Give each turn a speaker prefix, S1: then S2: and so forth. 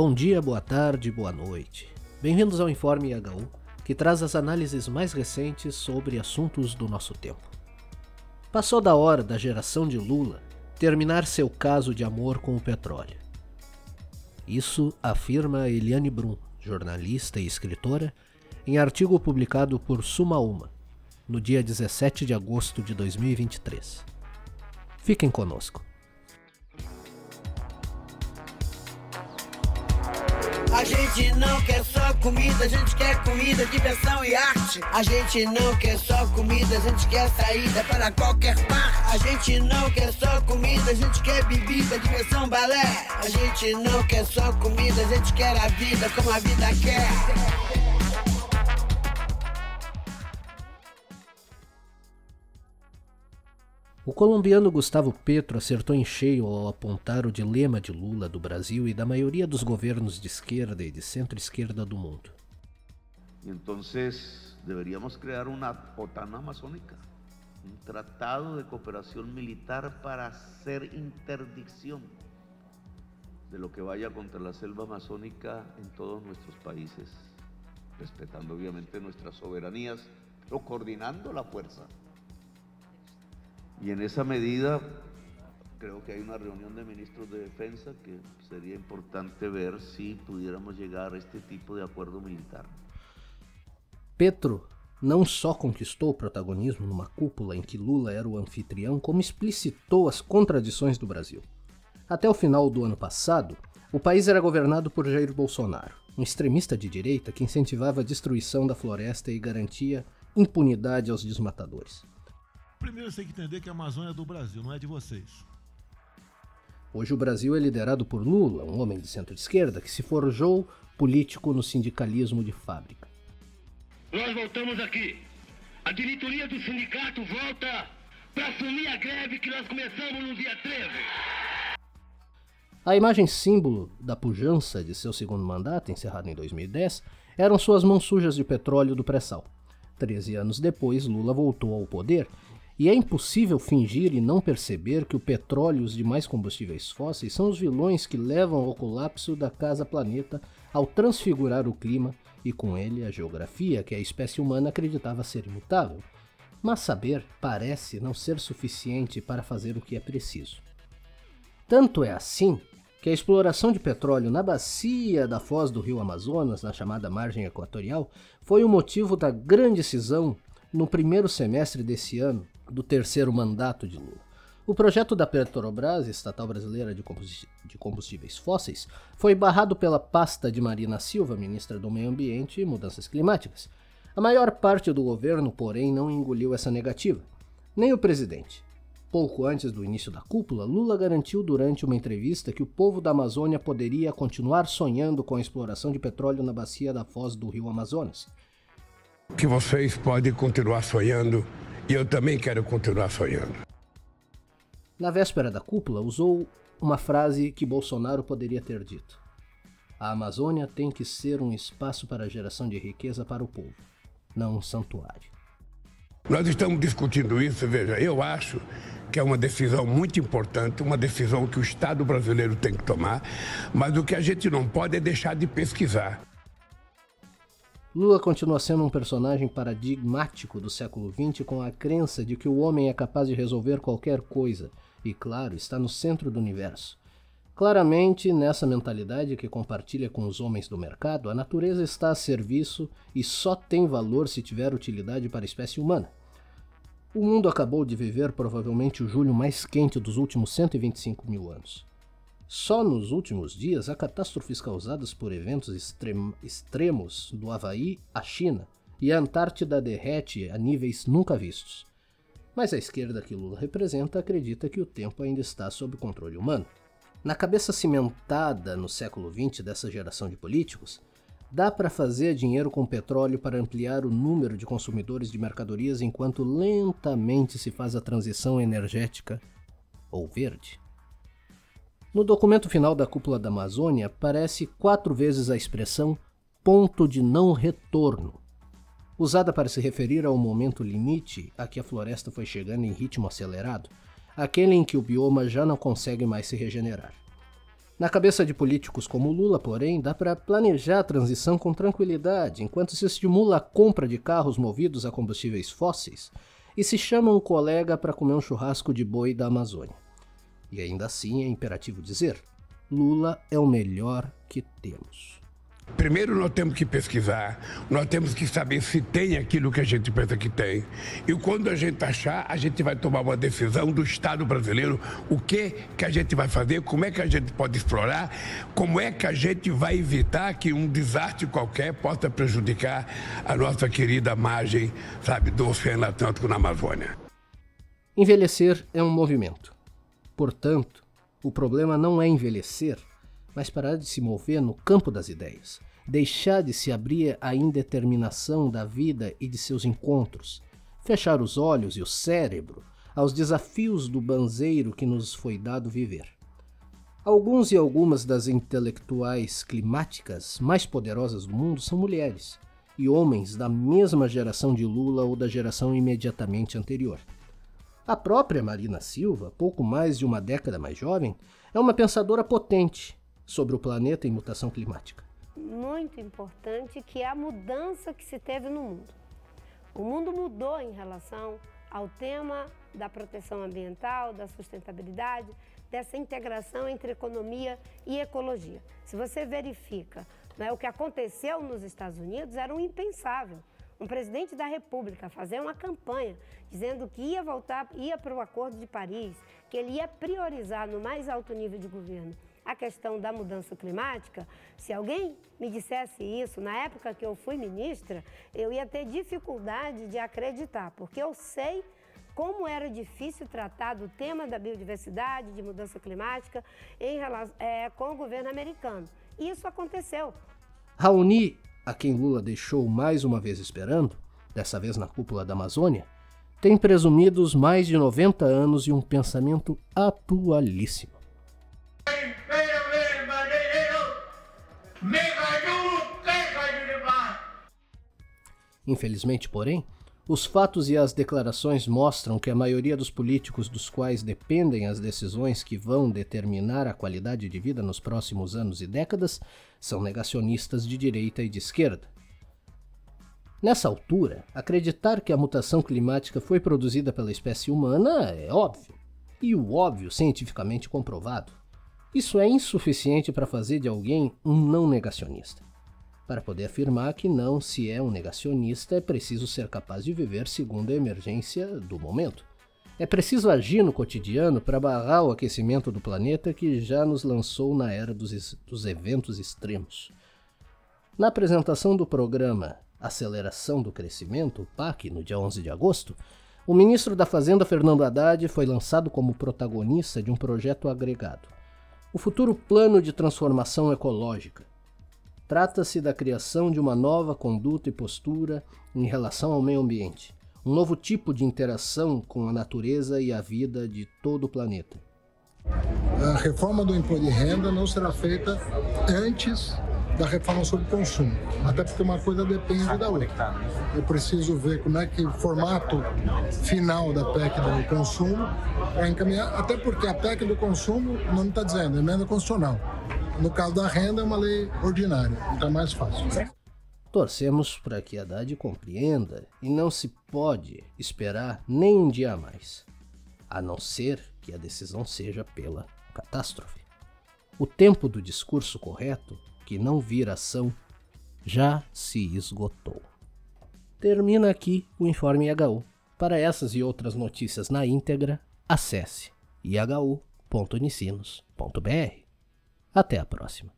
S1: Bom dia, boa tarde, boa noite. Bem-vindos ao Informe IHU, que traz as análises mais recentes sobre assuntos do nosso tempo. Passou da hora da geração de Lula terminar seu caso de amor com o petróleo. Isso afirma Eliane Brum, jornalista e escritora, em artigo publicado por Suma Uma, no dia 17 de agosto de 2023. Fiquem conosco.
S2: A gente não quer só comida, a gente quer comida, diversão e arte. A gente não quer só comida, a gente quer saída para qualquer parte. A gente não quer só comida, a gente quer bebida, diversão, balé. A gente não quer só comida, a gente quer a vida como a vida quer.
S1: O colombiano Gustavo Petro acertou em cheio ao apontar o dilema de Lula do Brasil e da maioria dos governos de esquerda e de centro-esquerda do mundo.
S3: Então, deveríamos criar uma OTAN amazônica, um tratado de cooperação militar para ser interdicção de lo que vaya contra la selva amazónica en todos nuestros países, respetando obviamente nuestras soberanías, pero coordinando la fuerza. Y en esa medida creo que hay una reunión de ministros de defensa que sería importante ver si pudiéramos llegar a este tipo de acuerdo militar.
S1: Petro não só conquistou o protagonismo numa cúpula em que Lula era o anfitrião, como explicitou as contradições do Brasil. Até o final do ano passado, o país era governado por Jair Bolsonaro, um extremista de direita que incentivava a destruição da floresta e garantia impunidade aos desmatadores.
S4: Primeiro você tem que entender que a Amazônia é do Brasil, não é de vocês.
S1: Hoje o Brasil é liderado por Lula, um homem de centro-esquerda que se forjou político no sindicalismo de fábrica.
S5: Nós voltamos aqui. A diretoria do sindicato volta para assumir a greve que nós começamos no dia 13.
S1: A imagem símbolo da pujança de seu segundo mandato, encerrado em 2010, eram suas mãos sujas de petróleo do pré-sal. Treze anos depois, Lula voltou ao poder e é impossível fingir e não perceber que o petróleo e os demais combustíveis fósseis são os vilões que levam ao colapso da casa planeta ao transfigurar o clima e com ele a geografia que a espécie humana acreditava ser imutável. Mas saber parece não ser suficiente para fazer o que é preciso. Tanto é assim que a exploração de petróleo na bacia da foz do rio Amazonas, na chamada margem equatorial, foi o motivo da grande cisão no primeiro semestre desse ano do terceiro mandato de Lula. O projeto da Petrobras, estatal brasileira de combustíveis fósseis, foi barrado pela pasta de Marina Silva, ministra do Meio Ambiente e Mudanças Climáticas. A maior parte do governo, porém, não engoliu essa negativa. Nem o presidente. Pouco antes do início da cúpula, Lula garantiu durante uma entrevista que o povo da Amazônia poderia continuar sonhando com a exploração de petróleo na bacia da foz do rio Amazonas.
S6: Que vocês podem continuar sonhando e eu também quero continuar sonhando.
S1: Na véspera da cúpula, usou uma frase que Bolsonaro poderia ter dito: A Amazônia tem que ser um espaço para a geração de riqueza para o povo, não um santuário.
S6: Nós estamos discutindo isso, veja, eu acho que é uma decisão muito importante, uma decisão que o Estado brasileiro tem que tomar, mas o que a gente não pode é deixar de pesquisar.
S1: Lula continua sendo um personagem paradigmático do século XX com a crença de que o homem é capaz de resolver qualquer coisa e, claro, está no centro do universo. Claramente, nessa mentalidade que compartilha com os homens do mercado, a natureza está a serviço e só tem valor se tiver utilidade para a espécie humana. O mundo acabou de viver provavelmente o julho mais quente dos últimos 125 mil anos. Só nos últimos dias há catástrofes causadas por eventos extrem extremos do Havaí à China e a Antártida derrete a níveis nunca vistos. Mas a esquerda que Lula representa acredita que o tempo ainda está sob controle humano. Na cabeça cimentada no século XX dessa geração de políticos, dá para fazer dinheiro com petróleo para ampliar o número de consumidores de mercadorias enquanto lentamente se faz a transição energética ou verde. No documento final da cúpula da Amazônia aparece quatro vezes a expressão ponto de não retorno, usada para se referir ao momento limite a que a floresta foi chegando em ritmo acelerado, aquele em que o bioma já não consegue mais se regenerar. Na cabeça de políticos como Lula, porém, dá para planejar a transição com tranquilidade, enquanto se estimula a compra de carros movidos a combustíveis fósseis e se chama um colega para comer um churrasco de boi da Amazônia. E ainda assim é imperativo dizer: Lula é o melhor que temos.
S6: Primeiro nós temos que pesquisar, nós temos que saber se tem aquilo que a gente pensa que tem. E quando a gente achar, a gente vai tomar uma decisão do Estado brasileiro, o que que a gente vai fazer, como é que a gente pode explorar, como é que a gente vai evitar que um desastre qualquer possa prejudicar a nossa querida margem, sabe, do Oceano Atlântico na Amazônia.
S1: Envelhecer é um movimento. Portanto, o problema não é envelhecer, mas parar de se mover no campo das ideias, deixar de se abrir à indeterminação da vida e de seus encontros, fechar os olhos e o cérebro aos desafios do banzeiro que nos foi dado viver. Alguns e algumas das intelectuais climáticas mais poderosas do mundo são mulheres, e homens da mesma geração de Lula ou da geração imediatamente anterior. A própria Marina Silva, pouco mais de uma década mais jovem, é uma pensadora potente sobre o planeta em mutação climática.
S7: Muito importante que é a mudança que se teve no mundo. O mundo mudou em relação ao tema da proteção ambiental, da sustentabilidade, dessa integração entre economia e ecologia. Se você verifica né, o que aconteceu nos Estados Unidos, era um impensável. Um presidente da República fazer uma campanha dizendo que ia voltar, ia para o Acordo de Paris, que ele ia priorizar no mais alto nível de governo a questão da mudança climática, se alguém me dissesse isso na época que eu fui ministra, eu ia ter dificuldade de acreditar, porque eu sei como era difícil tratar do tema da biodiversidade, de mudança climática, em relação, é, com o governo americano. Isso aconteceu.
S1: Raoni, a quem Lula deixou mais uma vez esperando, dessa vez na cúpula da Amazônia, tem presumidos mais de 90 anos e um pensamento atualíssimo. Infelizmente, porém, os fatos e as declarações mostram que a maioria dos políticos dos quais dependem as decisões que vão determinar a qualidade de vida nos próximos anos e décadas são negacionistas de direita e de esquerda. Nessa altura, acreditar que a mutação climática foi produzida pela espécie humana é óbvio, e o óbvio cientificamente comprovado. Isso é insuficiente para fazer de alguém um não negacionista. Para poder afirmar que não se é um negacionista, é preciso ser capaz de viver segundo a emergência do momento. É preciso agir no cotidiano para barrar o aquecimento do planeta que já nos lançou na era dos, dos eventos extremos. Na apresentação do programa Aceleração do Crescimento, o PAC, no dia 11 de agosto, o ministro da Fazenda, Fernando Haddad, foi lançado como protagonista de um projeto agregado o futuro plano de transformação ecológica. Trata-se da criação de uma nova conduta e postura em relação ao meio ambiente, um novo tipo de interação com a natureza e a vida de todo o planeta.
S8: A reforma do imposto de renda não será feita antes da reforma sobre consumo, até porque uma coisa depende da outra. Eu preciso ver como é que o formato final da PEC do consumo para encaminhar, até porque a PEC do consumo, o nome está dizendo, é emenda constitucional. No caso da renda, é uma lei ordinária, então é mais fácil.
S1: Torcemos para que Haddad compreenda e não se pode esperar nem um dia a mais, a não ser que a decisão seja pela catástrofe. O tempo do discurso correto que não vir ação já se esgotou. Termina aqui o Informe IHU. Para essas e outras notícias na íntegra, acesse ihu.unicinos.br. Até a próxima.